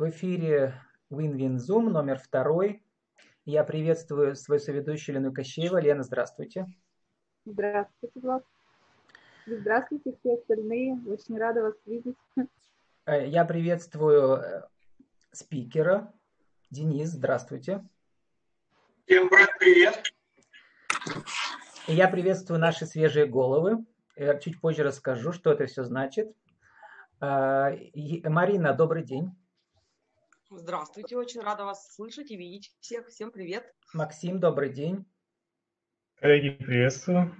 В эфире WinWin Zoom номер второй. Я приветствую свою соведущую Лену Кощеева. Лена, здравствуйте. Здравствуйте, Влад. Здравствуйте все остальные. Очень рада вас видеть. Э, я приветствую э, спикера. Денис, здравствуйте. Всем привет. И я приветствую наши свежие головы. Я чуть позже расскажу, что это все значит. Марина, добрый день. Здравствуйте, очень рада вас слышать и видеть всех. Всем привет. Максим, добрый день. Коллеги, приветствую.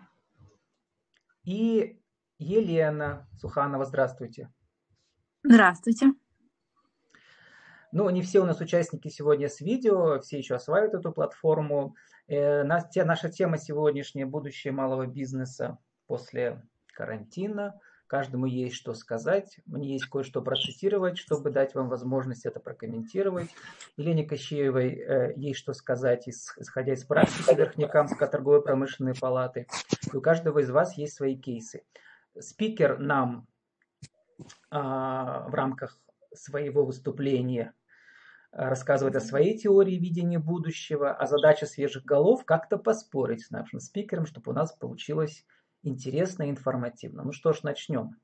И Елена Суханова, здравствуйте. Здравствуйте. Ну, не все у нас участники сегодня с видео, все еще осваивают эту платформу. Э, наша тема сегодняшняя – будущее малого бизнеса после карантина – Каждому есть что сказать. Мне есть кое-что процитировать, чтобы дать вам возможность это прокомментировать. Елене Кощеевой э, есть что сказать, исходя из практики Верхнекамской торговой промышленной палаты. И у каждого из вас есть свои кейсы. Спикер нам а, в рамках своего выступления рассказывает о своей теории видения будущего, а задача свежих голов как-то поспорить с нашим спикером, чтобы у нас получилось интересно и информативно. Ну что ж, начнем.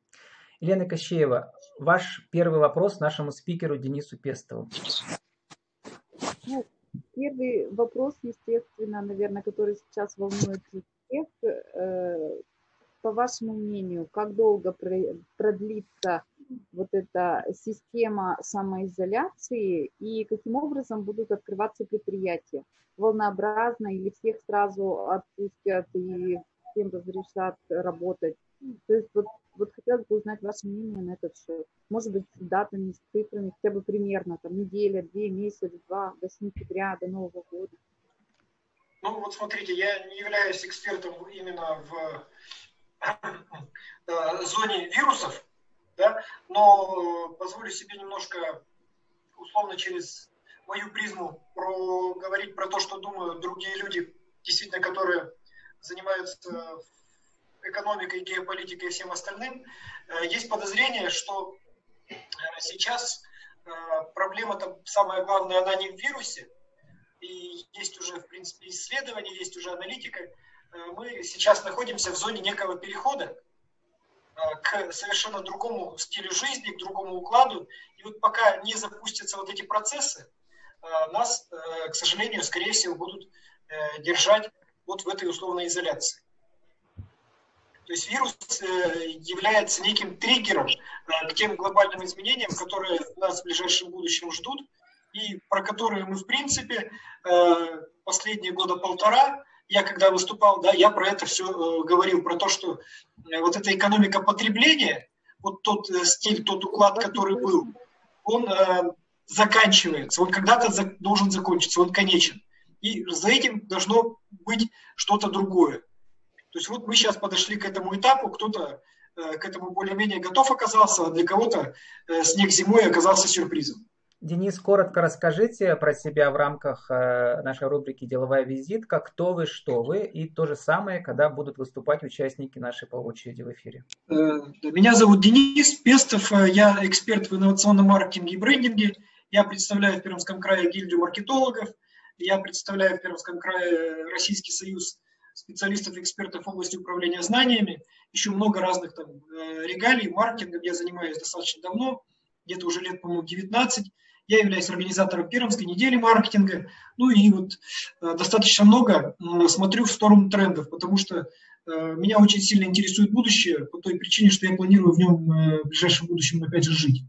Елена Кощеева, ваш первый вопрос нашему спикеру Денису Пестову. Ну, первый вопрос, естественно, наверное, который сейчас волнует всех. Э, по вашему мнению, как долго продлится вот эта система самоизоляции и каким образом будут открываться предприятия? Волнообразно или всех сразу отпустят и всем разрешат работать. То есть вот, вот хотелось бы узнать ваше мнение на этот счет. Может быть, с датами, с цифрами, хотя бы примерно, там, неделя, две, месяц, два, до сентября, до Нового года. Ну, вот смотрите, я не являюсь экспертом именно в э, зоне вирусов, да, но позволю себе немножко условно через мою призму про, говорить про то, что думают другие люди, действительно, которые занимаются экономикой, геополитикой и всем остальным, э, есть подозрение, что э, сейчас э, проблема там самая главная, она не в вирусе, и есть уже, в принципе, исследования, есть уже аналитика. Мы сейчас находимся в зоне некого перехода к совершенно другому стилю жизни, к другому укладу. И вот пока не запустятся вот эти процессы, нас, к сожалению, скорее всего, будут держать вот в этой условной изоляции. То есть вирус э, является неким триггером э, к тем глобальным изменениям, которые нас в ближайшем будущем ждут, и про которые мы, в принципе, э, последние года полтора, я когда выступал, да, я про это все говорил, про то, что вот эта экономика потребления, вот тот стиль, тот уклад, который был, он заканчивается, он когда-то должен закончиться, он конечен. И за этим должно быть что-то другое. То есть вот мы сейчас подошли к этому этапу, кто-то э, к этому более-менее готов оказался, а для кого-то э, снег зимой оказался сюрпризом. Денис, коротко расскажите про себя в рамках э, нашей рубрики «Деловая визитка». Кто вы, что вы? И то же самое, когда будут выступать участники нашей по очереди в эфире. Меня зовут Денис Пестов. Я эксперт в инновационном маркетинге и брендинге. Я представляю в Пермском крае гильдию маркетологов – я представляю в Пермском крае Российский союз специалистов и экспертов в области управления знаниями. Еще много разных там э, регалий, маркетингом я занимаюсь достаточно давно, где-то уже лет, по-моему, 19. Я являюсь организатором Пермской недели маркетинга. Ну и вот э, достаточно много смотрю в сторону трендов, потому что э, меня очень сильно интересует будущее по той причине, что я планирую в нем в ближайшем будущем опять же жить.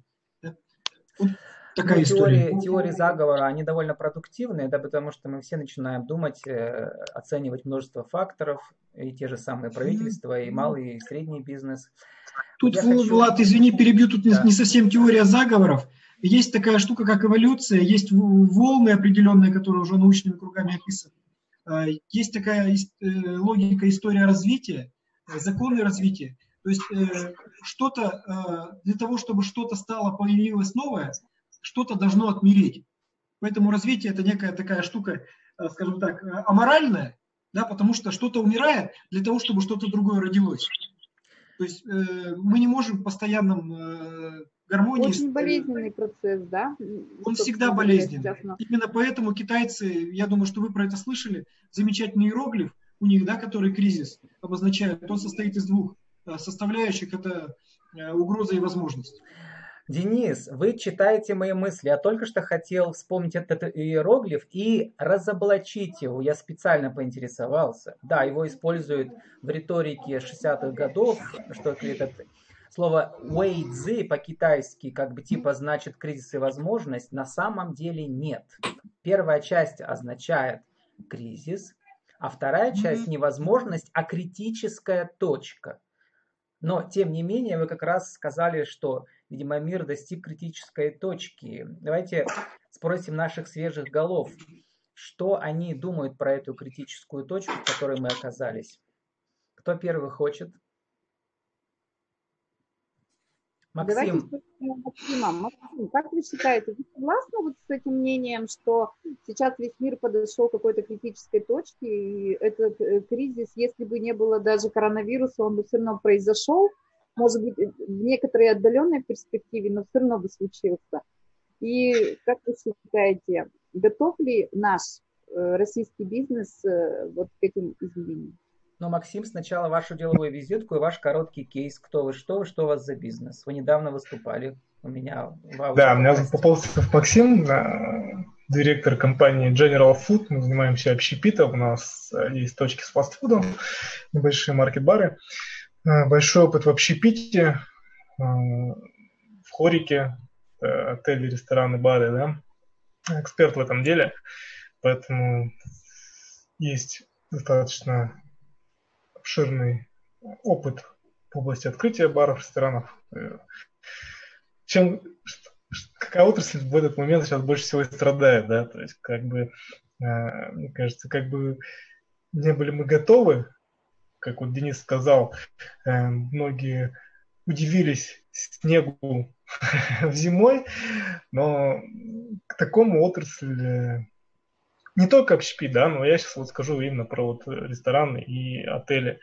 Такая ну, история. Теории, теории заговора, они довольно продуктивные, да, потому что мы все начинаем думать, э, оценивать множество факторов, и те же самые правительства, и малый, и средний бизнес. Тут, Я хочу... Влад, извини, перебью, тут да. не совсем теория заговоров. Есть такая штука, как эволюция, есть волны определенные, которые уже научными кругами описаны. А, есть такая э, логика история развития, законы развития. То есть э, что-то, для того, чтобы что-то стало, появилось новое, что-то должно отмереть. Поэтому развитие это некая такая штука, э, скажем так, э, аморальная, да, потому что что-то умирает для того, чтобы что-то другое родилось. То есть э, мы не можем в постоянном э, гармонии. Очень болезненный процесс, да? Он всегда болезненный. Именно поэтому китайцы, я думаю, что вы про это слышали, замечательный иероглиф у них, да, который кризис обозначает, он состоит из двух э, составляющих, это э, угроза и возможность. Денис, вы читаете мои мысли. Я только что хотел вспомнить этот иероглиф и разоблачить его. Я специально поинтересовался. Да, его используют в риторике 60-х годов, что это слово «вэйцзи» по-китайски как бы типа значит кризис и возможность. На самом деле нет. Первая часть означает кризис, а вторая часть невозможность, а критическая точка. Но, тем не менее, вы как раз сказали, что Видимо, мир достиг критической точки. Давайте спросим наших свежих голов, что они думают про эту критическую точку, в которой мы оказались. Кто первый хочет? Максим. Максима. Максим, как вы считаете, вы согласны вот с этим мнением, что сейчас весь мир подошел к какой-то критической точке, и этот э, кризис, если бы не было даже коронавируса, он бы все равно произошел, может быть, в некоторой отдаленной перспективе, но все равно бы случился. И как вы считаете, готов ли наш э, российский бизнес э, вот к этим изменениям? Но, Максим, сначала вашу деловую визитку и ваш короткий кейс. Кто вы, что вы, что у вас за бизнес? Вы недавно выступали у меня в Да, у меня попался Максим, директор компании General Food. Мы занимаемся общепитом. У нас э, есть точки с фастфудом, небольшие маркет-бары. Э, большой опыт в общепите, э, в хорике, э, отели, рестораны, бары, да, эксперт в этом деле, поэтому есть достаточно обширный опыт в области открытия баров, ресторанов. Чем какая отрасль в этот момент сейчас больше всего страдает, да, то есть как бы, мне кажется, как бы не были мы готовы как вот Денис сказал, э, многие удивились снегу зимой, но к такому отрасль не только общепит, да, но я сейчас вот скажу именно про вот рестораны и отели.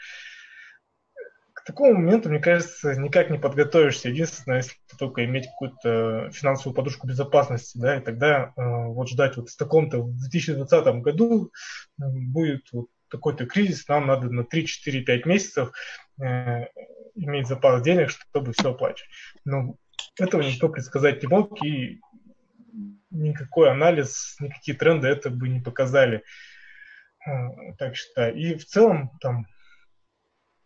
К такому моменту, мне кажется, никак не подготовишься. Единственное, если только иметь какую-то финансовую подушку безопасности, да, и тогда э, вот ждать вот в таком-то в 2020 году будет вот какой-то кризис, нам надо на 3-4-5 месяцев э, иметь запас денег, чтобы все оплачивать. Но этого никто предсказать не мог, и никакой анализ, никакие тренды это бы не показали. Э, так считаю. И в целом там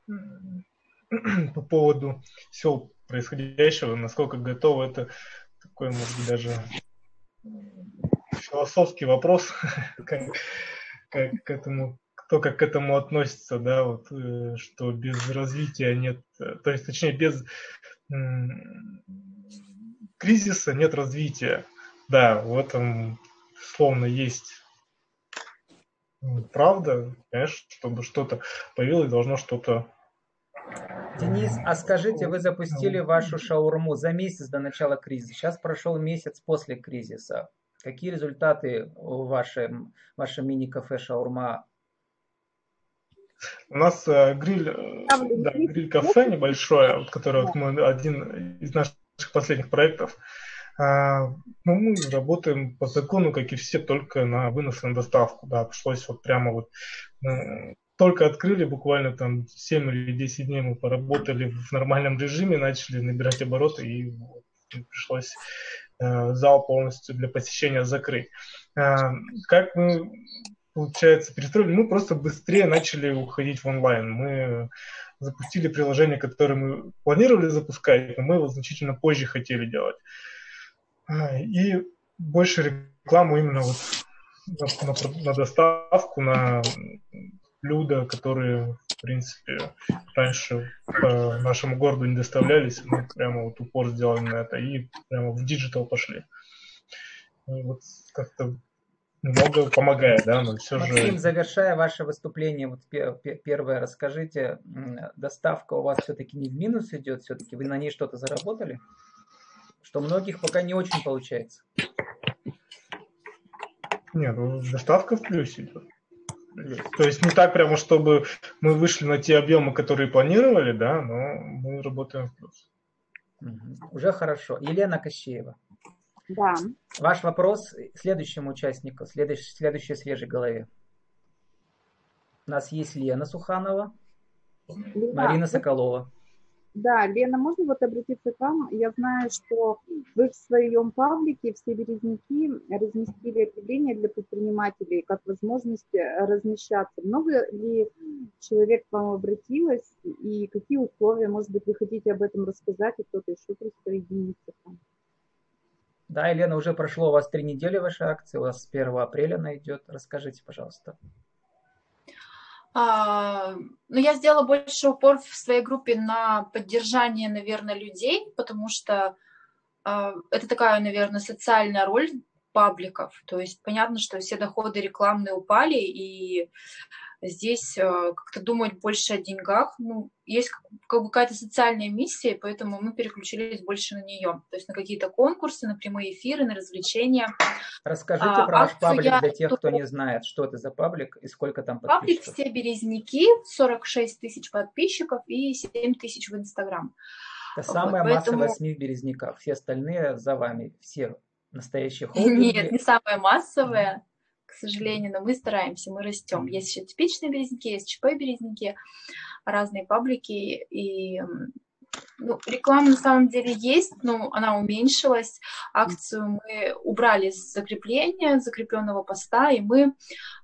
по поводу всего происходящего, насколько готово, это такой, может быть, даже философский вопрос, как, как к этому кто как к этому относится, да, вот, э, что без развития нет, э, то есть, точнее, без кризиса нет развития. Да, в этом словно есть правда, конечно, чтобы что-то появилось, должно что-то Денис, а скажите, вы запустили вашу шаурму за месяц до начала кризиса. Сейчас прошел месяц после кризиса. Какие результаты у вашем, вашем мини-кафе шаурма у нас э, гриль, э, да, гриль-кафе небольшое, вот, которое вот мы, один из наших последних проектов. А, ну, мы работаем по закону, как и все, только на на доставку. Да, пришлось вот прямо вот э, только открыли, буквально там 7 или 10 дней мы поработали в нормальном режиме, начали набирать обороты и вот, пришлось э, зал полностью для посещения закрыть. Э, как мы получается, перестроили, мы просто быстрее начали уходить в онлайн. Мы запустили приложение, которое мы планировали запускать, но мы его значительно позже хотели делать. А, и больше рекламу именно вот на, на, на доставку, на блюда, которые, в принципе, раньше по нашему городу не доставлялись. Мы прямо вот упор сделали на это и прямо в digital пошли. И вот как-то много помогает, да, но все Максим, же... завершая ваше выступление, вот первое, расскажите, доставка у вас все-таки не в минус идет, все-таки вы на ней что-то заработали? Что многих пока не очень получается. Нет, ну, доставка в плюсе идет. То есть не так прямо, чтобы мы вышли на те объемы, которые планировали, да, но мы работаем в плюс. Угу. Уже хорошо. Елена Кощеева. Да. Ваш вопрос следующему участнику, следующей, следующей свежей голове. У нас есть Лена Суханова, Лена, Марина Соколова. Да, Лена, можно вот обратиться к вам? Я знаю, что вы в своем паблике «Все березники» разместили объявление для предпринимателей как возможность размещаться. Много ли человек к вам обратилось и какие условия, может быть, вы хотите об этом рассказать, и кто-то еще присоединится к вам? Да, Елена, уже прошло у вас три недели вашей акции, у вас с 1 апреля она идет. Расскажите, пожалуйста. А, ну, я сделала больше упор в своей группе на поддержание, наверное, людей, потому что а, это такая, наверное, социальная роль пабликов. То есть понятно, что все доходы рекламные упали, и здесь э, как-то думать больше о деньгах. Ну, есть как бы какая-то социальная миссия, поэтому мы переключились больше на нее. То есть на какие-то конкурсы, на прямые эфиры, на развлечения. Расскажите а, про ваш паблик для тех, кто не знает, что это за паблик и сколько там подписчиков. Паблик «Все березники», 46 тысяч подписчиков и 7 тысяч в Инстаграм. Это самая вот, поэтому... массовая СМИ в Березниках. Все остальные за вами, все настоящие холдинги. Нет, не самая массовая к сожалению, но мы стараемся, мы растем. Есть еще типичные березники, есть ЧП-березники, разные паблики, и ну, реклама на самом деле есть, но она уменьшилась. Акцию мы убрали с закрепления, закрепленного поста, и мы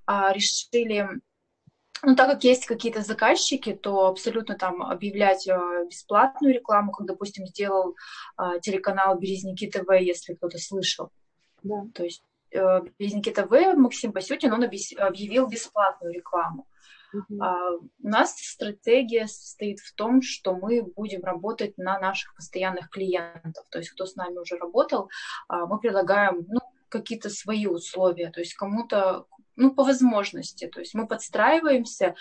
а, решили ну, так как есть какие-то заказчики, то абсолютно там объявлять а, бесплатную рекламу, как, допустим, сделал а, телеканал Березники ТВ, если кто-то слышал. Да. То есть Э, Березники ТВ Максим Басютин, он объявил бесплатную рекламу. Uh-huh. У нас стратегия состоит в том, что мы будем работать на наших постоянных клиентов. То есть, кто с нами уже работал, а, мы предлагаем ну, какие-то свои условия. То есть, кому-то ну, по возможности. То есть мы подстраиваемся,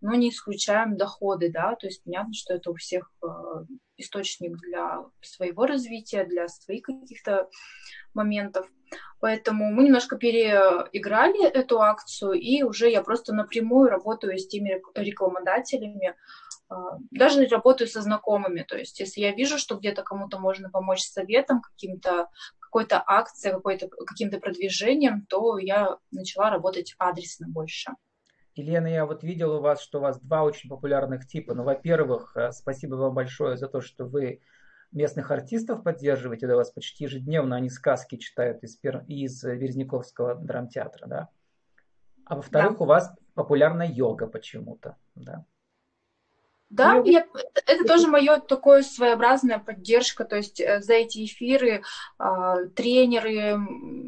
но не исключаем доходы, да, то есть понятно, что это у всех э, источник для своего развития, для своих каких-то моментов. Поэтому мы немножко переиграли эту акцию, и уже я просто напрямую работаю с теми рекламодателями, а, даже работаю со знакомыми. То есть если я вижу, что где-то кому-то можно помочь советом, каким-то какой-то акцией, какой-то, каким-то продвижением, то я начала работать адресно больше. Елена, я вот видел у вас, что у вас два очень популярных типа. Ну, во-первых, э, спасибо вам большое за то, что вы местных артистов поддерживаете, да, у вас почти ежедневно они сказки читают из, из Березняковского драмтеатра, да. А во-вторых, да. у вас популярна йога почему-то, да. Да, я, это тоже мое такое своеобразная поддержка, то есть э, за эти эфиры э, тренеры,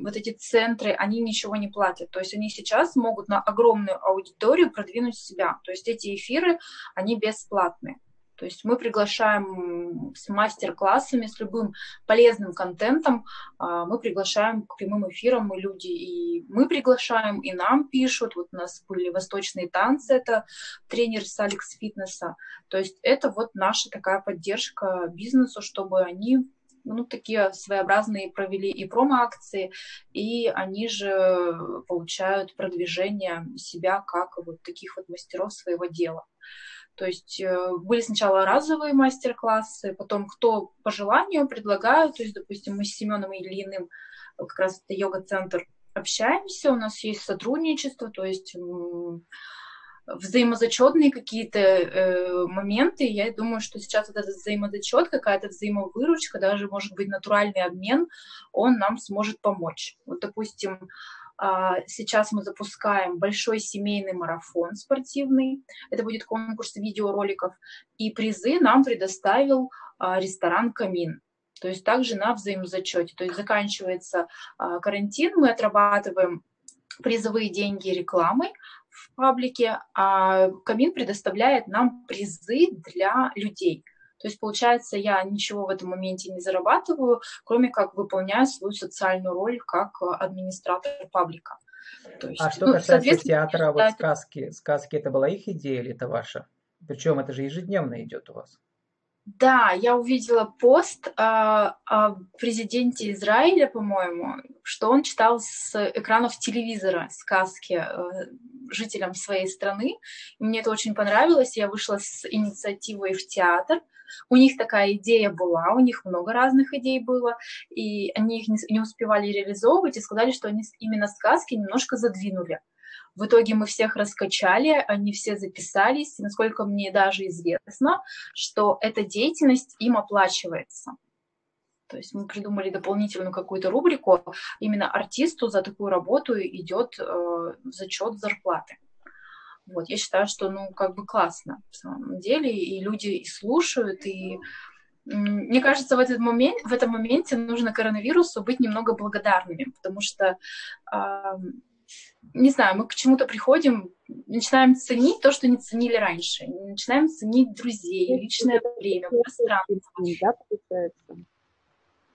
вот эти центры, они ничего не платят, то есть они сейчас могут на огромную аудиторию продвинуть себя, то есть эти эфиры, они бесплатные. То есть мы приглашаем с мастер-классами, с любым полезным контентом, а, мы приглашаем к прямым эфирам и люди, и мы приглашаем, и нам пишут. Вот у нас были восточные танцы, это тренер с Алекс Фитнеса. То есть это вот наша такая поддержка бизнесу, чтобы они ну, такие своеобразные провели и промо-акции, и они же получают продвижение себя как вот таких вот мастеров своего дела. То есть э, были сначала разовые мастер-классы, потом кто по желанию предлагают, то есть, допустим, мы с Семеном Ильиным, как раз это йога-центр, общаемся, у нас есть сотрудничество, то есть взаимозачетные какие-то э, моменты. Я думаю, что сейчас вот этот взаимозачет, какая-то взаимовыручка, даже, может быть, натуральный обмен, он нам сможет помочь. Вот, допустим, сейчас мы запускаем большой семейный марафон спортивный. Это будет конкурс видеороликов. И призы нам предоставил а, ресторан «Камин». То есть также на взаимозачете. То есть заканчивается а, карантин, мы отрабатываем призовые деньги рекламой в паблике, а Камин предоставляет нам призы для людей – то есть, получается, я ничего в этом моменте не зарабатываю, кроме как выполняю свою социальную роль как э, администратор паблика. То есть, а что ну, касается театра, вот сказки, сказки это была их идея или это ваша? Причем это же ежедневно идет у вас. Да, я увидела пост о, о президенте Израиля, по-моему, что он читал с экранов телевизора сказки э, жителям своей страны. И мне это очень понравилось. Я вышла с инициативой в театр. У них такая идея была, у них много разных идей было, и они их не, не успевали реализовывать и сказали, что они именно сказки немножко задвинули. В итоге мы всех раскачали, они все записались. И, насколько мне даже известно, что эта деятельность им оплачивается. То есть мы придумали дополнительную какую-то рубрику. Именно артисту за такую работу идет э, зачет зарплаты. Вот, я считаю, что, ну, как бы классно, в самом деле, и люди и слушают, и мне кажется, в этот момент, в этом моменте нужно коронавирусу быть немного благодарными, потому что не знаю, мы к чему-то приходим, начинаем ценить то, что не ценили раньше, начинаем ценить друзей, личное время, пространство.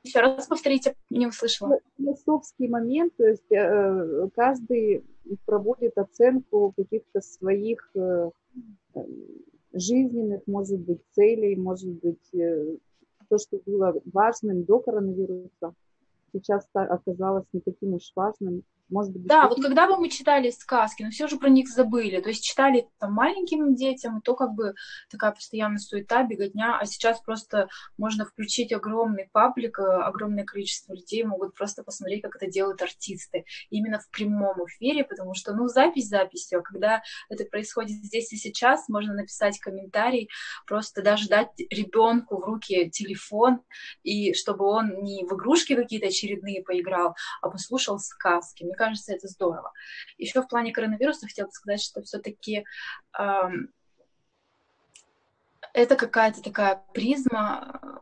Еще раз повторите, не услышала. Философский момент, то есть э, каждый проводит оценку каких-то своих э, жизненных, может быть, целей, может быть, э, то, что было важным до коронавируса, сейчас оказалось не таким уж важным. Может быть, да, вот когда бы мы читали сказки, но все же про них забыли. То есть читали там маленьким детям, то как бы такая постоянная суета, беготня, а сейчас просто можно включить огромный паблик, э, огромное количество людей могут просто посмотреть, как это делают артисты. Именно в прямом эфире, потому что, ну, запись записью, а когда это происходит здесь и сейчас, можно написать комментарий, просто даже дать ребенку в руки телефон, и чтобы он не в игрушки какие-то очередные поиграл, а послушал сказки. Мне кажется, это здорово. Еще в плане коронавируса хотела сказать, что все-таки эм, это какая-то такая призма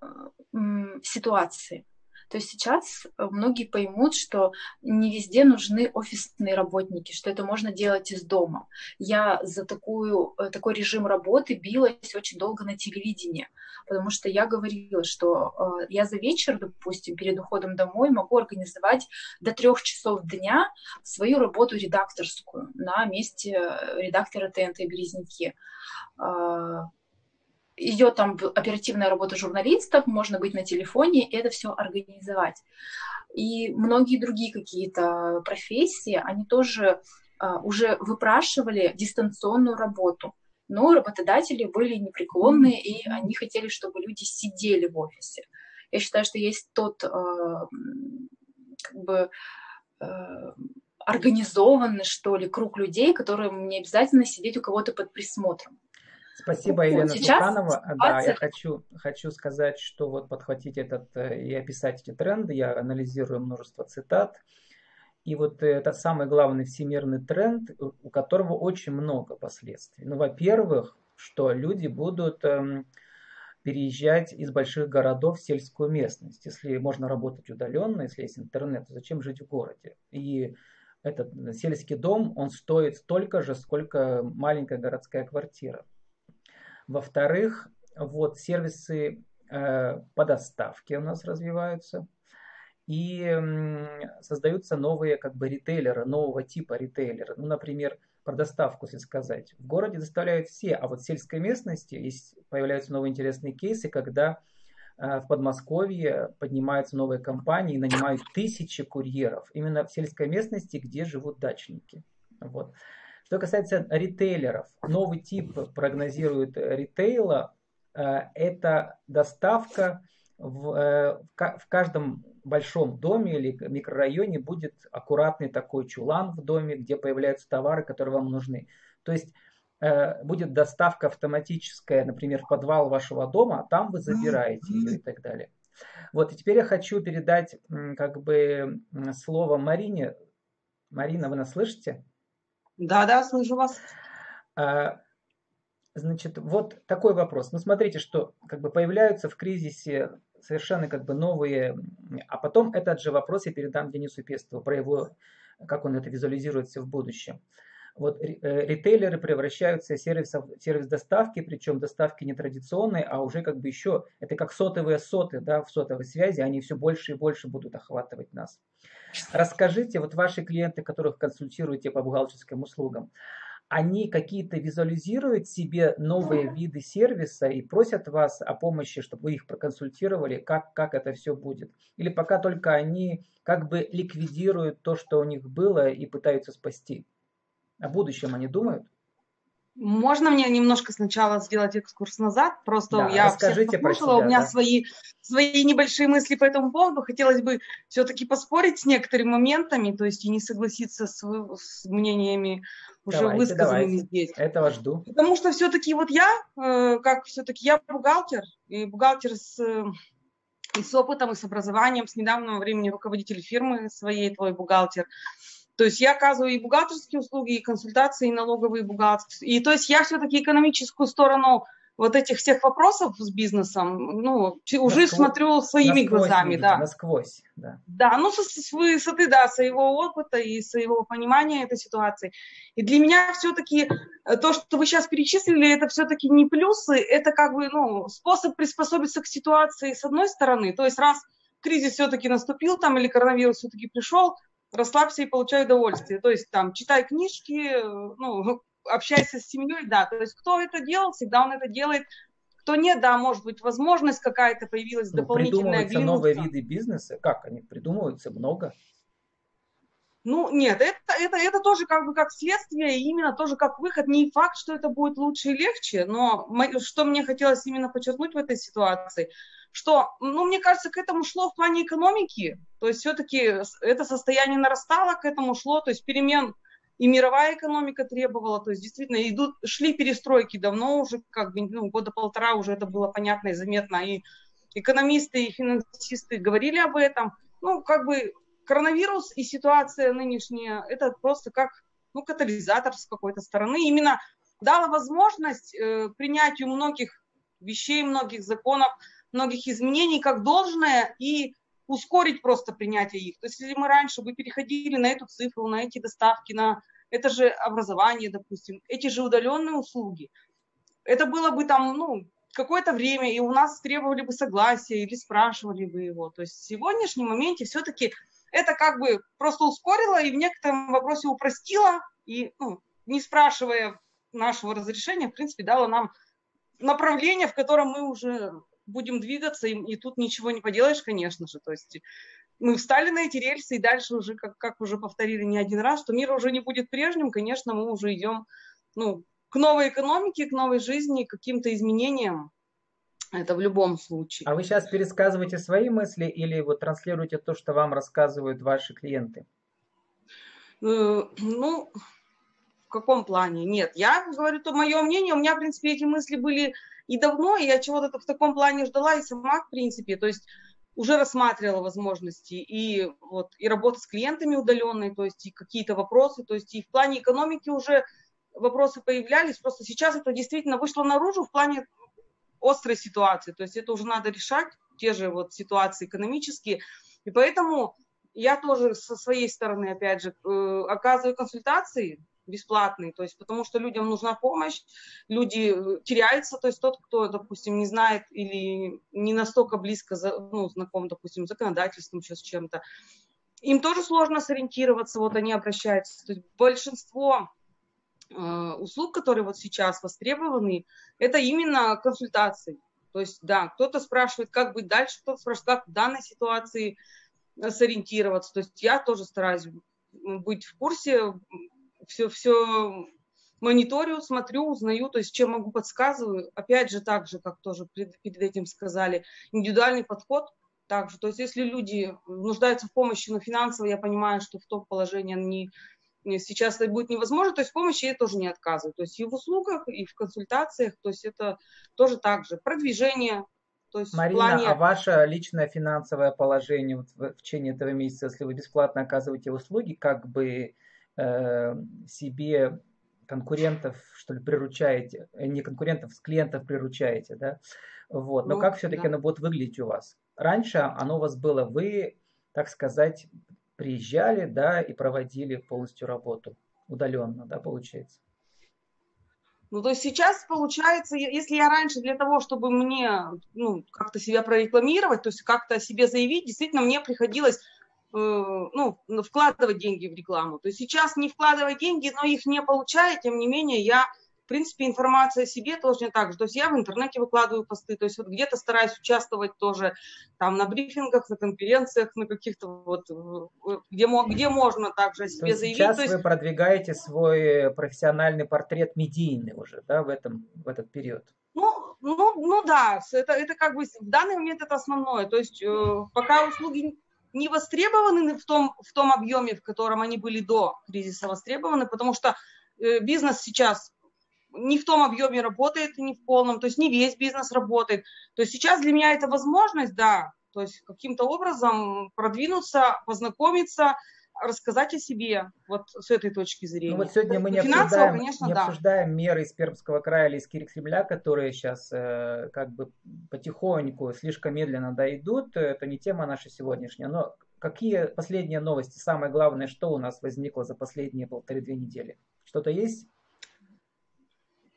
э, ситуации. То сейчас э, многие поймут, что не везде нужны офисные работники, что это можно делать из дома. Я за такую, э, такой режим работы билась очень долго на телевидении, потому что я говорила, что э, я за вечер, допустим, перед уходом домой могу организовать до трех часов дня свою работу редакторскую на месте редактора ТНТ «Березники» а, идет там оперативная работа журналистов, можно быть на телефоне это все организовать. И многие другие какие-то профессии, они тоже а, уже выпрашивали дистанционную работу. Но работодатели были непреклонны, и они хотели, чтобы люди сидели в офисе. Я считаю, что есть тот а, как бы а, организованный, что ли, круг людей, которым не обязательно сидеть у кого-то под присмотром. Спасибо, Елена Сейчас Суханова. Да, я хочу, хочу сказать, что вот подхватить этот э, и описать эти тренды, я анализирую множество цитат. И вот это самый главный всемирный тренд, у которого очень много последствий. Ну, во-первых, что люди будут эм, переезжать из больших городов в сельскую местность. Если можно работать удаленно, если есть интернет, то зачем жить в городе? И этот сельский дом, он стоит столько же, сколько маленькая городская квартира. Во-вторых, вот сервисы э, по доставке у нас развиваются. И э, создаются новые как бы ритейлеры, нового типа ритейлеры. Ну, например, про доставку, если сказать. В городе доставляют все, а вот в сельской местности есть, появляются новые интересные кейсы, когда э, в Подмосковье поднимаются новые компании и нанимают тысячи курьеров именно в сельской местности, где живут дачники. Вот. Что касается ритейлеров, новый тип прогнозирует ритейла, э, это доставка в, э, в каждом большом доме или микрорайоне будет аккуратный такой чулан в доме, где появляются товары, которые вам нужны. То есть э, будет доставка автоматическая, например, в подвал вашего дома, а там вы забираете ее и так далее. Вот, и теперь я хочу передать как бы слово Марине. Марина, вы нас слышите? Да, да, слышу вас. А, значит, вот такой вопрос. Ну, смотрите, что как бы появляются в кризисе совершенно как бы новые, а потом этот же вопрос я передам Денису Пестову про его, как он это визуализирует все в будущем. Вот э, ритейлеры превращаются в сервис, сервис доставки, причем доставки не традиционной, а уже как бы еще, это как сотовые соты, да, в сотовой связи, они все больше и больше будут охватывать нас. Расскажите, вот ваши клиенты, которых консультируете по бухгалтерским услугам, они какие-то визуализируют себе новые виды сервиса и просят вас о помощи, чтобы вы их проконсультировали, как, как это все будет? Или пока только они как бы ликвидируют то, что у них было и пытаются спасти? О будущем они думают? Можно мне немножко сначала сделать экскурс назад? Просто да, я расскажите послушала, себя, у меня да. свои, свои небольшие мысли по этому поводу. Хотелось бы все-таки поспорить с некоторыми моментами, то есть и не согласиться с, с мнениями уже давайте, высказанными давайте. здесь. Этого жду. Потому что все-таки вот я, э, как все-таки я бухгалтер, и бухгалтер с, и с опытом, и с образованием, с недавнего времени руководитель фирмы своей, твой бухгалтер. То есть я оказываю и бухгалтерские услуги, и консультации, и налоговые бухгалтерские. И то есть я все-таки экономическую сторону вот этих всех вопросов с бизнесом, ну, уже насквозь, смотрю своими глазами, видите, да. Насквозь, да. Да, ну, с, с высоты, да, своего опыта и своего понимания этой ситуации. И для меня все-таки э, то, что вы сейчас перечислили, это все-таки не плюсы, это как бы, ну, способ приспособиться к ситуации с одной стороны. То есть раз кризис все-таки наступил там или коронавирус все-таки пришел, расслабься и получай удовольствие. То есть там читай книжки, ну, общайся с семьей, да. То есть кто это делал, всегда он это делает. Кто нет, да, может быть, возможность какая-то появилась ну, дополнительная. Придумываются новые виды бизнеса. Как они придумываются? Много. Ну, нет, это, это, это тоже как бы как следствие, и именно тоже как выход. Не факт, что это будет лучше и легче, но что мне хотелось именно подчеркнуть в этой ситуации, что, ну, мне кажется, к этому шло в плане экономики, то есть все-таки это состояние нарастало, к этому шло, то есть перемен и мировая экономика требовала, то есть действительно идут, шли перестройки давно уже, как бы, ну, года полтора уже это было понятно и заметно, и экономисты и финансисты говорили об этом, ну, как бы коронавирус и ситуация нынешняя, это просто как ну, катализатор с какой-то стороны. Именно дала возможность э, принятию многих вещей, многих законов, многих изменений как должное и ускорить просто принятие их. То есть если мы раньше бы переходили на эту цифру, на эти доставки, на это же образование, допустим, эти же удаленные услуги, это было бы там, ну, какое-то время, и у нас требовали бы согласия или спрашивали бы его. То есть в сегодняшнем моменте все-таки это как бы просто ускорило и в некотором вопросе упростило, и ну, не спрашивая нашего разрешения, в принципе, дало нам направление, в котором мы уже будем двигаться, и, и тут ничего не поделаешь, конечно же. То есть мы встали на эти рельсы, и дальше уже, как, как уже повторили не один раз, что мир уже не будет прежним, конечно, мы уже идем ну, к новой экономике, к новой жизни, к каким-то изменениям. Это в любом случае. А вы сейчас пересказываете свои мысли или вот транслируете то, что вам рассказывают ваши клиенты? Э, ну, в каком плане? Нет, я говорю то мое мнение. У меня, в принципе, эти мысли были и давно, я чего-то в таком плане ждала и сама, в принципе. То есть уже рассматривала возможности и вот и работа с клиентами удаленной, то есть и какие-то вопросы, то есть и в плане экономики уже вопросы появлялись, просто сейчас это действительно вышло наружу в плане острой ситуации, то есть это уже надо решать, те же вот ситуации экономические, и поэтому я тоже со своей стороны, опять же, э, оказываю консультации бесплатные, то есть потому что людям нужна помощь, люди э, теряются, то есть тот, кто, допустим, не знает или не настолько близко ну, знаком, допустим, законодательством, еще с чем-то, им тоже сложно сориентироваться, вот они обращаются. То есть большинство Э, услуг, которые вот сейчас востребованы, это именно консультации. То есть, да, кто-то спрашивает, как быть дальше, кто-то спрашивает, как в данной ситуации э, сориентироваться. То есть я тоже стараюсь быть в курсе, все, все мониторю, смотрю, узнаю, то есть чем могу подсказываю. Опять же, так же, как тоже перед, перед этим сказали, индивидуальный подход также. То есть если люди нуждаются в помощи, но финансово я понимаю, что в том положении они сейчас это будет невозможно, то есть помощи я тоже не отказываю. То есть и в услугах, и в консультациях, то есть это тоже так же. Продвижение, то есть Марина, плане... а ваше личное финансовое положение вот в, в течение этого месяца, если вы бесплатно оказываете услуги, как бы э, себе конкурентов, что ли, приручаете, э, не конкурентов, с клиентов приручаете, да? Вот. Но ну, как все-таки да. оно будет выглядеть у вас? Раньше оно у вас было, вы, так сказать, приезжали, да, и проводили полностью работу удаленно, да, получается. Ну, то есть сейчас получается, если я раньше для того, чтобы мне, ну, как-то себя прорекламировать, то есть как-то о себе заявить, действительно мне приходилось ну, вкладывать деньги в рекламу. То есть сейчас не вкладывать деньги, но их не получая, тем не менее я принципе, информация о себе тоже не так же. То есть я в интернете выкладываю посты, то есть вот где-то стараюсь участвовать тоже там на брифингах, на конференциях, на каких-то вот, где, где можно также о себе то заявить. Сейчас то есть... вы продвигаете свой профессиональный портрет медийный уже, да, в, этом, в этот период? Ну, ну, ну да, это, это как бы в данный момент это основное. То есть э, пока услуги не востребованы в том, в том объеме, в котором они были до кризиса востребованы, потому что э, бизнес сейчас не в том объеме работает, не в полном, то есть не весь бизнес работает. То есть сейчас для меня это возможность, да, то есть каким-то образом продвинуться, познакомиться, рассказать о себе вот с этой точки зрения. Ну вот сегодня мы не, обсуждаем, конечно, не да. обсуждаем меры из Пермского края или из Кирик-Кремля, которые сейчас э, как бы потихоньку, слишком медленно дойдут. Это не тема наша сегодняшняя, но какие последние новости, самое главное, что у нас возникло за последние полторы-две недели? Что-то есть?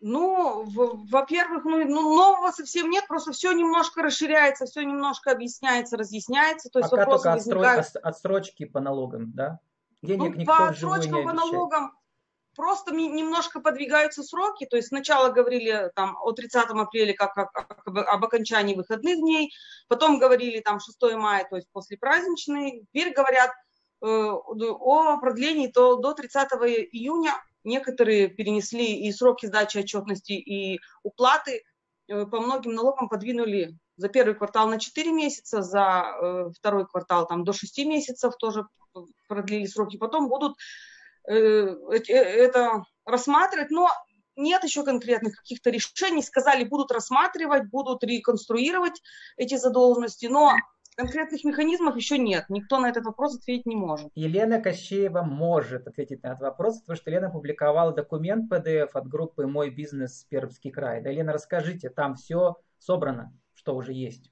Ну, во-первых, ну, ну, нового совсем нет, просто все немножко расширяется, все немножко объясняется, разъясняется. То есть Пока только возникают... отсрочки по налогам, да? Денег ну, по отсрочкам по налогам просто немножко подвигаются сроки, то есть сначала говорили там о 30 апреля как, как, как об окончании выходных дней, потом говорили там 6 мая, то есть после праздничной, теперь говорят э, о продлении то до 30 июня Некоторые перенесли и сроки сдачи отчетности, и уплаты э, по многим налогам подвинули за первый квартал на 4 месяца, за э, второй квартал там, до 6 месяцев тоже продлили сроки. Потом будут э, это рассматривать, но нет еще конкретных каких-то решений. Сказали, будут рассматривать, будут реконструировать эти задолженности, но конкретных механизмов еще нет. Никто на этот вопрос ответить не может. Елена Кощеева может ответить на этот вопрос, потому что Елена публиковала документ PDF от группы «Мой бизнес Пермский край». Да, Елена, расскажите, там все собрано, что уже есть?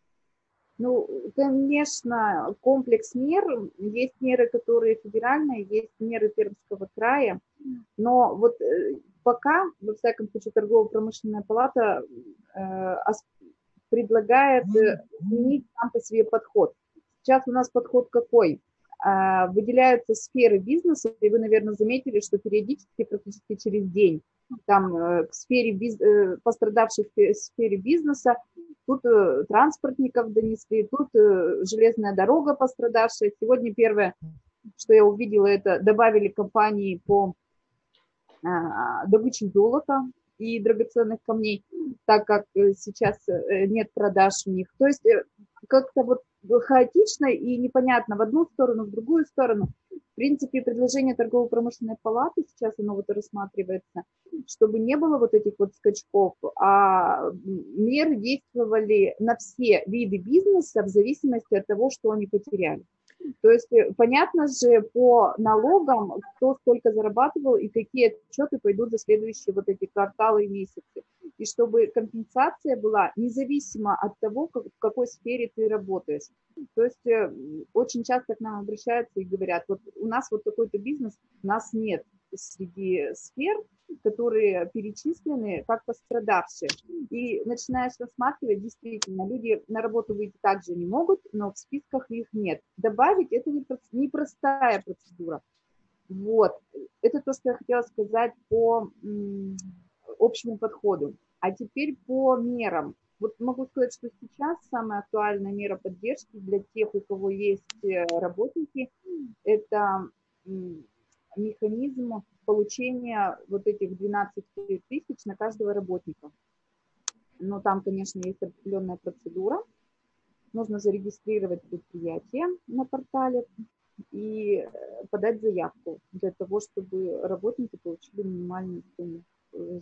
Ну, конечно, комплекс мер. Есть меры, которые федеральные, есть меры Пермского края. Но вот э, пока, во всяком случае, торгово-промышленная палата э, предлагает э, изменить сам по себе подход. Сейчас у нас подход какой? А, выделяются сферы бизнеса, и вы, наверное, заметили, что периодически, практически через день, там э, к сфере, биз... Э, пострадавших в сфере бизнеса, тут транспортников донесли, тут железная дорога пострадавшая. Сегодня первое, что я увидела, это добавили компании по а, добыче золота, и драгоценных камней, так как э, сейчас э, нет продаж у них. То есть э, как-то вот хаотично и непонятно в одну сторону, в другую сторону. В принципе, предложение торгово-промышленной палаты сейчас оно вот рассматривается, чтобы не было вот этих вот скачков, а меры действовали на все виды бизнеса в зависимости от того, что они потеряли. То есть э, понятно же по налогам, кто сколько зарабатывал и какие отчеты пойдут за следующие вот эти кварталы и месяцы. И чтобы компенсация была независимо от того, как, в какой сфере ты работаешь. То есть э, очень часто к нам обращаются и говорят, вот у нас вот такой-то бизнес, нас нет среди сфер, которые перечислены как пострадавшие. И начинаешь рассматривать, действительно, люди на работу выйти также не могут, но в списках их нет. Добавить это непростая процедура. Вот. Это то, что я хотела сказать по общему подходу. А теперь по мерам. Вот могу сказать, что сейчас самая актуальная мера поддержки для тех, у кого есть э, работники, это механизм получения вот этих 12 тысяч на каждого работника. Но там, конечно, есть определенная процедура. Нужно зарегистрировать предприятие на портале и э, подать заявку для того, чтобы работники получили минимальную сумму э,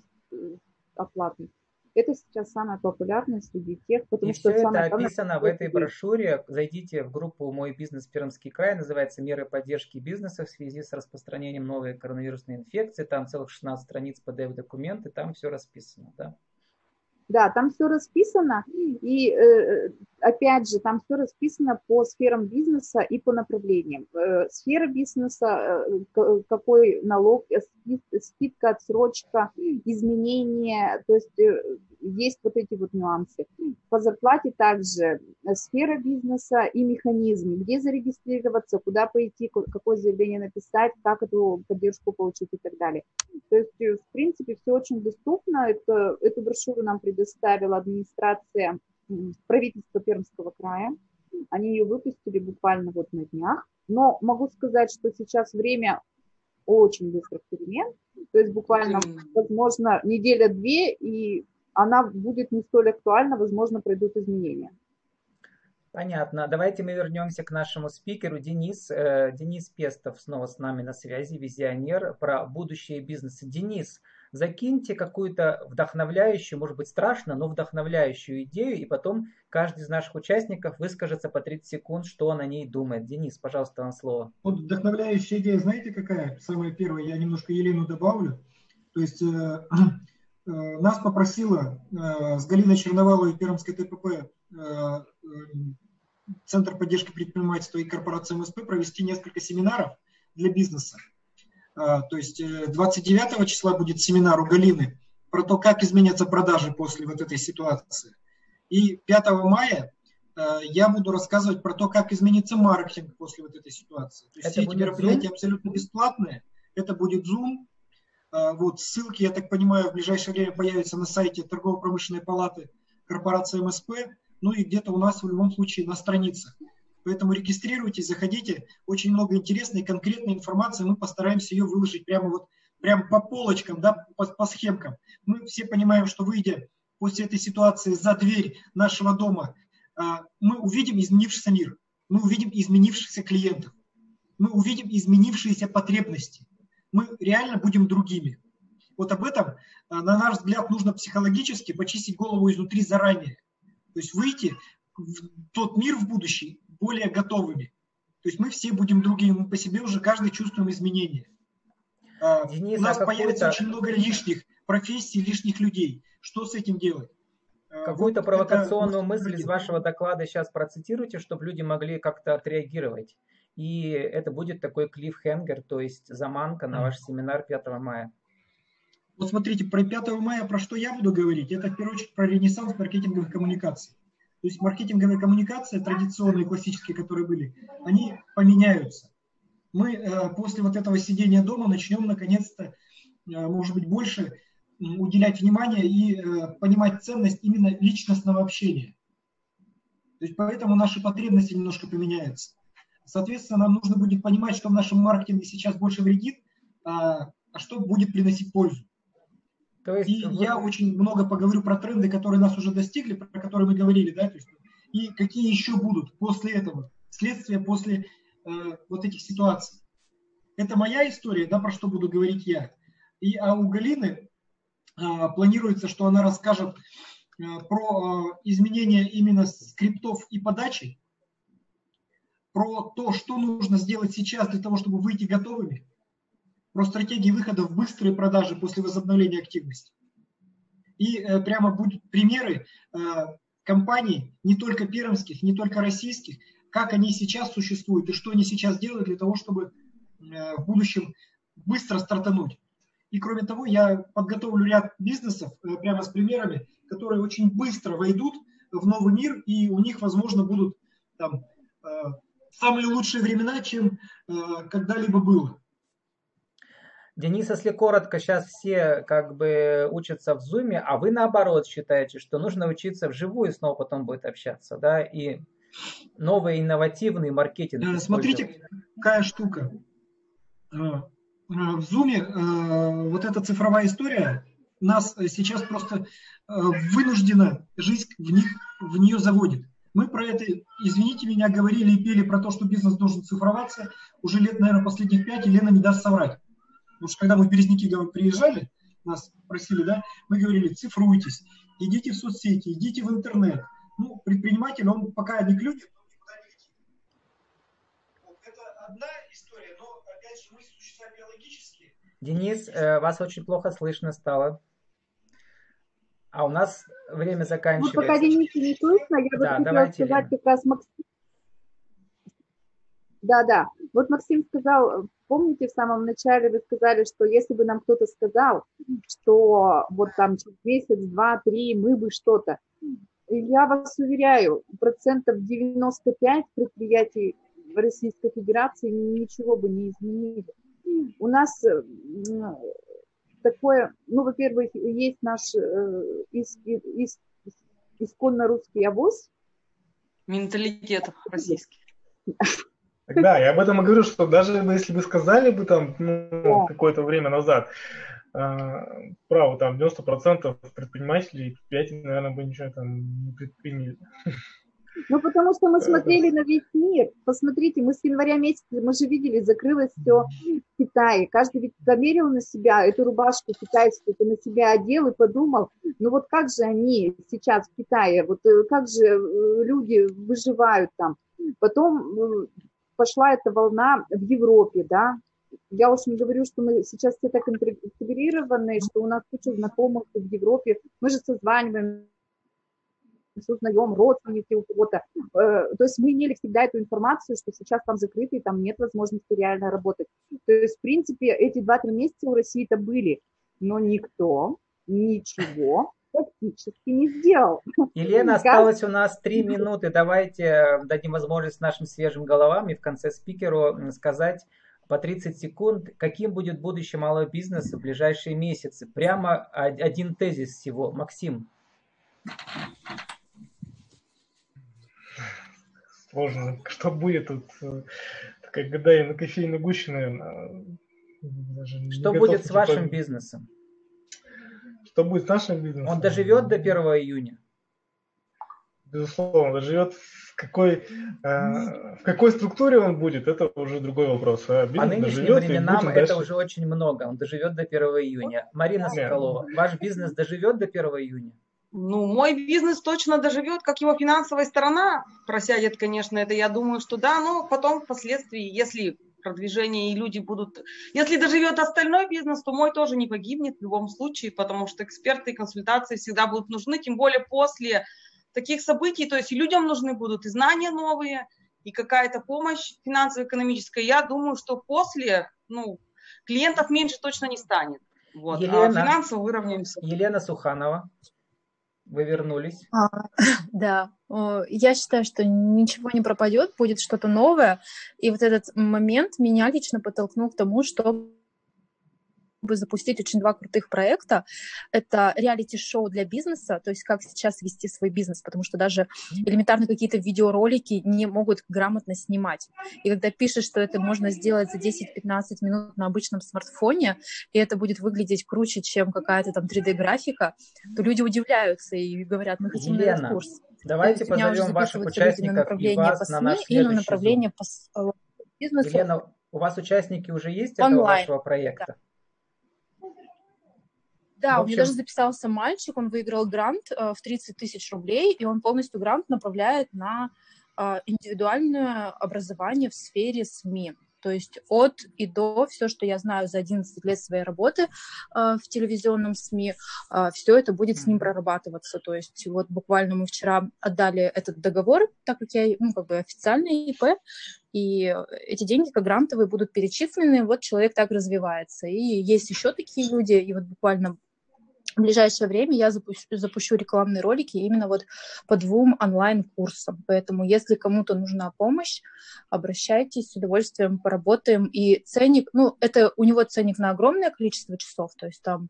оплаты. Это сейчас самое популярное среди тех, потому и что все это описано в этой брошюре. Зайдите в группу «Мой бизнес Пермский край», называется «Меры поддержки бизнеса в связи с распространением новой коронавирусной инфекции». Там целых 16 страниц PDF-документы, там все расписано, да? Да, там все расписано, и э, опять же, там все расписано по сферам бизнеса и по направлениям. Э, сфера бизнеса, э, какой налог, скидка, отсрочка, изменения, то есть есть вот эти вот нюансы. По зарплате также сфера бизнеса и механизм, где зарегистрироваться, куда пойти, какое заявление написать, как эту поддержку получить и так далее. То есть, в принципе, все очень доступно. Это, эту брошюру нам предоставила администрация правительства Пермского края. Они ее выпустили буквально вот на днях. Но могу сказать, что сейчас время очень быстрых перемен. То есть буквально, возможно, неделя-две, и она будет не столь актуальна, возможно, пройдут изменения. Понятно. Давайте мы вернемся к нашему спикеру. Денис, э, Денис Пестов снова с нами на связи, визионер про будущее бизнеса. Денис, закиньте какую-то вдохновляющую, может быть страшно, но вдохновляющую идею, и потом каждый из наших участников выскажется по 30 секунд, что он о ней думает. Денис, пожалуйста, вам слово. Вот вдохновляющая идея, знаете какая? Самая первая, я немножко Елену добавлю. То есть э, э, нас попросила э, с Галиной Черноваловой Пермской ТПП э, э, Центр поддержки предпринимательства и корпорации МСП провести несколько семинаров для бизнеса. А, то есть 29 э, числа будет семинар у Галины про то, как изменятся продажи после вот этой ситуации. И 5 мая э, я буду рассказывать про то, как изменится маркетинг после вот этой ситуации. То есть это все эти мероприятия Zoom? абсолютно бесплатные. Это будет Zoom. А, вот ссылки, я так понимаю, в ближайшее время появятся на сайте торгово-промышленной палаты корпорации МСП. Ну и где-то у нас в любом случае на страницах. Поэтому регистрируйтесь, заходите. Очень много интересной, конкретной информации. Мы постараемся ее выложить прямо вот прямо по полочкам, да, по, по схемкам. Мы все понимаем, что выйдя после этой ситуации за дверь нашего дома, а, мы увидим изменившийся мир, мы увидим изменившихся клиентов, мы увидим изменившиеся потребности. Мы реально будем другими. Вот об этом, а, на наш взгляд, нужно психологически почистить голову изнутри заранее. То есть выйти в тот мир в будущий более готовыми. То есть мы все будем другими, мы по себе уже каждый чувствуем изменения. А, Денис, У нас а появится очень много лишних профессий, лишних людей. Что с этим делать? А, какую-то вот провокационную это... мысль из вашего доклада сейчас процитируйте, чтобы люди могли как-то отреагировать. И это будет такой клиффхенгер, то есть заманка на ваш семинар 5 мая. Вот смотрите, про 5 мая, про что я буду говорить, это в первую очередь про ренессанс маркетинговых коммуникаций. То есть маркетинговые коммуникации, традиционные, классические, которые были, они поменяются. Мы э, после вот этого сидения дома начнем наконец-то, э, может быть, больше уделять внимание и э, понимать ценность именно личностного общения. То есть поэтому наши потребности немножко поменяются. Соответственно, нам нужно будет понимать, что в нашем маркетинге сейчас больше вредит, а, а что будет приносить пользу. То есть, и вы... я очень много поговорю про тренды, которые нас уже достигли, про которые мы говорили, да, то есть, и какие еще будут после этого, следствия после э, вот этих ситуаций. Это моя история, да, про что буду говорить я. И а у Галины э, планируется, что она расскажет э, про э, изменения именно скриптов и подачи, про то, что нужно сделать сейчас для того, чтобы выйти готовыми, про стратегии выхода в быстрые продажи после возобновления активности. И э, прямо будут примеры э, компаний, не только пермских, не только российских, как они сейчас существуют и что они сейчас делают для того, чтобы э, в будущем быстро стартануть. И кроме того, я подготовлю ряд бизнесов прямо с примерами, которые очень быстро войдут в новый мир, и у них, возможно, будут там, самые лучшие времена, чем когда-либо было. Денис, если коротко, сейчас все как бы учатся в зуме, а вы наоборот считаете, что нужно учиться вживую, и снова потом будет общаться, да, и новый инновативный маркетинг. Э, смотрите, какая штука. Э, э, в зуме вот эта цифровая история нас сейчас просто вынуждена жизнь в, них, в нее заводит. Мы про это, извините меня, говорили и пели про то, что бизнес должен цифроваться уже лет, наверное, последних пять, и Лена не даст соврать. Потому что когда мы в Березники приезжали, нас просили, да, мы говорили, цифруйтесь, идите в соцсети, идите в интернет. Ну, предприниматель, он пока не клюнет, это одна история, но, опять же, мы существа биологические. Денис, э, вас очень плохо слышно стало. А у нас время заканчивается. Вот пока Дениса не слышно, я бы Да, хотела давайте, сказать Лена. как раз Максим. Да, да. Вот Максим сказал, помните, в самом начале вы сказали, что если бы нам кто-то сказал, что вот там через месяц, два, три мы бы что-то. Я вас уверяю, процентов 95 предприятий Российской Федерации ничего бы не изменили. У нас э, такое, ну, во-первых, есть наш э, ис- исконно русский авось, Менталитет российский. Да, я об этом и говорю, что даже если бы сказали бы там ну, какое-то время назад, э, право там 90% предпринимателей и предприятий, наверное, бы ничего там не предприняли. Ну, потому что мы Да, смотрели на весь мир. Посмотрите, мы с января месяца, мы же видели, закрылось все в Китае. Каждый ведь померил на себя эту рубашку китайскую, на себя одел и подумал, ну вот как же они сейчас в Китае, вот э, как же э, люди выживают там. Потом э, пошла эта волна в Европе, да. Я уж не говорю, что мы сейчас все так интегрированы, что у нас куча знакомых в Европе. Мы же созваниваем узнаем родственники у кого-то. Э, То есть мы имели всегда эту информацию, что сейчас там закрыто, и там нет возможности реально работать. То есть, в принципе, эти 2-3 месяца у России-то были, но никто ничего практически не сделал. Елена, осталось у нас три минуты. Давайте э, дадим возможность нашим свежим головам и в конце спикеру сказать по 30 секунд, каким будет будущее малого бизнеса в ближайшие месяцы. Прямо один тезис всего. Максим. Сложно. Что будет тут? э, Такая гадая на кофейной гуще, наверное. Даже не Что готов будет с вашим бизнесом? Что будет с нашим бизнесом? Он доживет до 1 июня? Безусловно, доживет в какой, э, в какой структуре он будет, это уже другой вопрос. А По бизнес нынешним временам это дальше. уже очень много. Он доживет до 1 июня. Марина Нет. Соколова, ваш бизнес доживет до 1 июня? Ну, мой бизнес точно доживет, как его финансовая сторона просядет, конечно, это я думаю, что да, но потом впоследствии, если продвижение и люди будут... Если доживет остальной бизнес, то мой тоже не погибнет в любом случае, потому что эксперты и консультации всегда будут нужны, тем более после таких событий, то есть и людям нужны будут и знания новые, и какая-то помощь финансово-экономическая. Я думаю, что после, ну, клиентов меньше точно не станет. Вот. Елена. А финансово выровняемся. Елена Суханова, вы вернулись. А, Да, я считаю, что ничего не пропадет, будет что-то новое. И вот этот момент меня лично подтолкнул к тому, чтобы запустить очень два крутых проекта. Это реалити-шоу для бизнеса, то есть как сейчас вести свой бизнес, потому что даже элементарно какие-то видеоролики не могут грамотно снимать. И когда пишешь, что это можно сделать за 10-15 минут на обычном смартфоне, и это будет выглядеть круче, чем какая-то там 3D-графика, то люди удивляются и говорят, мы хотим на этот Елена, курс. Давайте уже позовем ваших люди на участников и направление вас на наш и на направление по э, бизнесу. Елена, у вас участники уже есть этого Онлайн, вашего проекта? Да, В у меня общем- даже записался мальчик, он выиграл грант э, в 30 тысяч рублей, и он полностью грант направляет на э, индивидуальное образование в сфере СМИ. То есть от и до, все, что я знаю за 11 лет своей работы э, в телевизионном СМИ, все это будет с ним прорабатываться. То есть вот буквально мы вчера отдали этот договор, так как я, ну, как бы официальный ИП, и эти деньги как грантовые будут перечислены, вот человек так развивается. И есть еще такие люди, и вот буквально в ближайшее время я запущу, запущу рекламные ролики именно вот по двум онлайн-курсам. Поэтому, если кому-то нужна помощь, обращайтесь, с удовольствием поработаем. И ценник, ну, это у него ценник на огромное количество часов, то есть там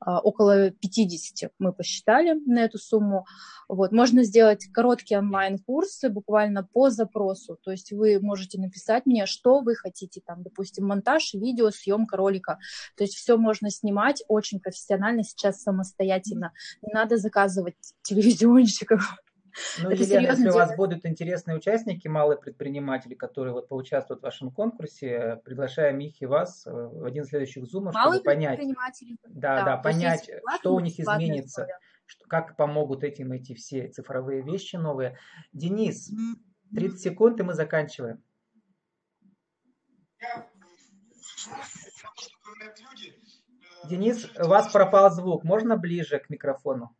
а, около 50 мы посчитали на эту сумму. Вот, можно сделать короткие онлайн-курсы буквально по запросу. То есть вы можете написать мне, что вы хотите, там, допустим, монтаж, видео, съемка ролика. То есть все можно снимать очень профессионально сейчас самостоятельно. Не надо заказывать телевизионщиков. Ну, Это Елена, серьезно если у вас дело. будут интересные участники, малые предприниматели, которые вот поучаствуют в вашем конкурсе, приглашаем их и вас э, в один из следующих зумов, чтобы понять, предприниматели. да, да, есть понять, есть платные, что у них изменится, что, как помогут этим эти все цифровые вещи новые. Денис, 30 секунд, и мы заканчиваем. Денис, у вас пропал звук. Можно ближе к микрофону?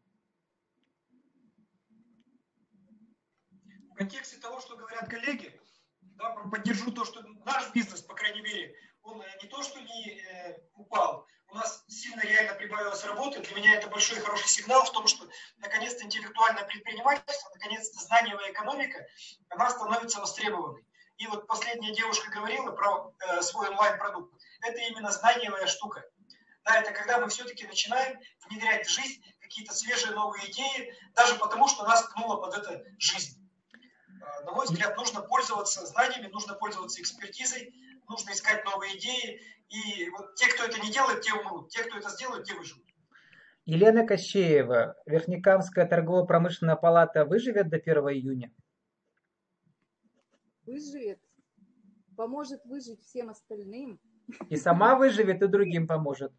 В контексте того, что говорят коллеги, да, поддержу то, что наш бизнес, по крайней мере, он э, не то, что не э, упал, у нас сильно реально прибавилось работы. Для меня это большой и хороший сигнал в том, что наконец-то интеллектуальное предпринимательство, наконец-то знаниевая экономика, она становится востребованной. И вот последняя девушка говорила про э, свой онлайн-продукт. Это именно знаниевая штука. Да, это когда мы все-таки начинаем внедрять в жизнь какие-то свежие новые идеи, даже потому, что нас ткнула под это жизнь. Э, на мой взгляд, нужно пользоваться знаниями, нужно пользоваться экспертизой, нужно искать новые идеи. И вот те, кто это не делает, те умрут. Те, кто это сделает, те выживут. Елена Кощеева, Верхнекамская торгово-промышленная палата выживет до 1 июня? выживет, поможет выжить всем остальным. И сама выживет, и другим поможет.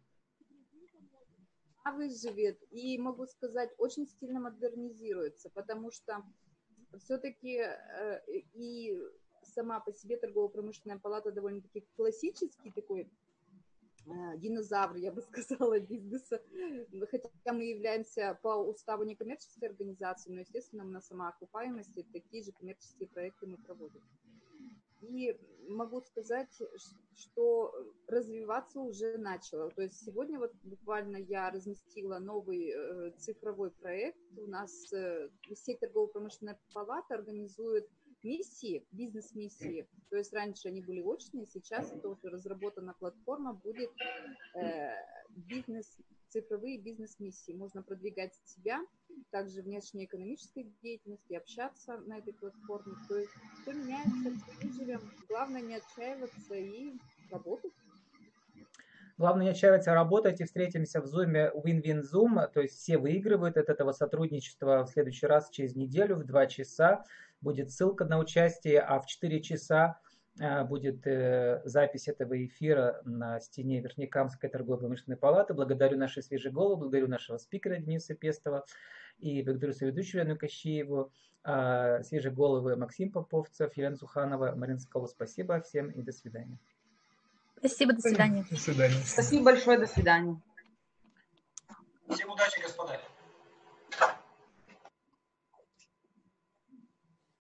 Выживет. И могу сказать, очень сильно модернизируется, потому что все-таки э, и сама по себе торгово-промышленная палата довольно-таки классический такой э, динозавр, я бы сказала, бизнеса. Хотя мы являемся по уставу некоммерческой организацией, но, естественно, на самоокупаемости такие же коммерческие проекты мы проводим. И могу сказать, что развиваться уже начало. То есть сегодня вот буквально я разместила новый э, цифровой проект. У нас э, все торгово-промышленная палата организует миссии, бизнес-миссии. То есть раньше они были очные, сейчас тоже разработана платформа будет э, бизнес, цифровые бизнес-миссии. Можно продвигать себя, также внешнеэкономической деятельности, общаться на этой платформе. То есть все меняется, все живем. Главное не отчаиваться и работать. Главное не отчаиваться, работать и встретимся в Zoom Win-Win Zoom, то есть все выигрывают от этого сотрудничества в следующий раз через неделю в 2 часа. Будет ссылка на участие, а в 4 часа будет э, запись этого эфира на стене Верхнекамской торгово-промышленной палаты. Благодарю наши свежие головы, благодарю нашего спикера Дениса Пестова и благодарю свою ведущую Лену Кощееву, а, свежие головы Максим Поповцев, Елена Суханова, Марина Соколова. Спасибо всем и до свидания. Спасибо, до свидания. До свидания. Спасибо большое, до свидания. Всем удачи, господа.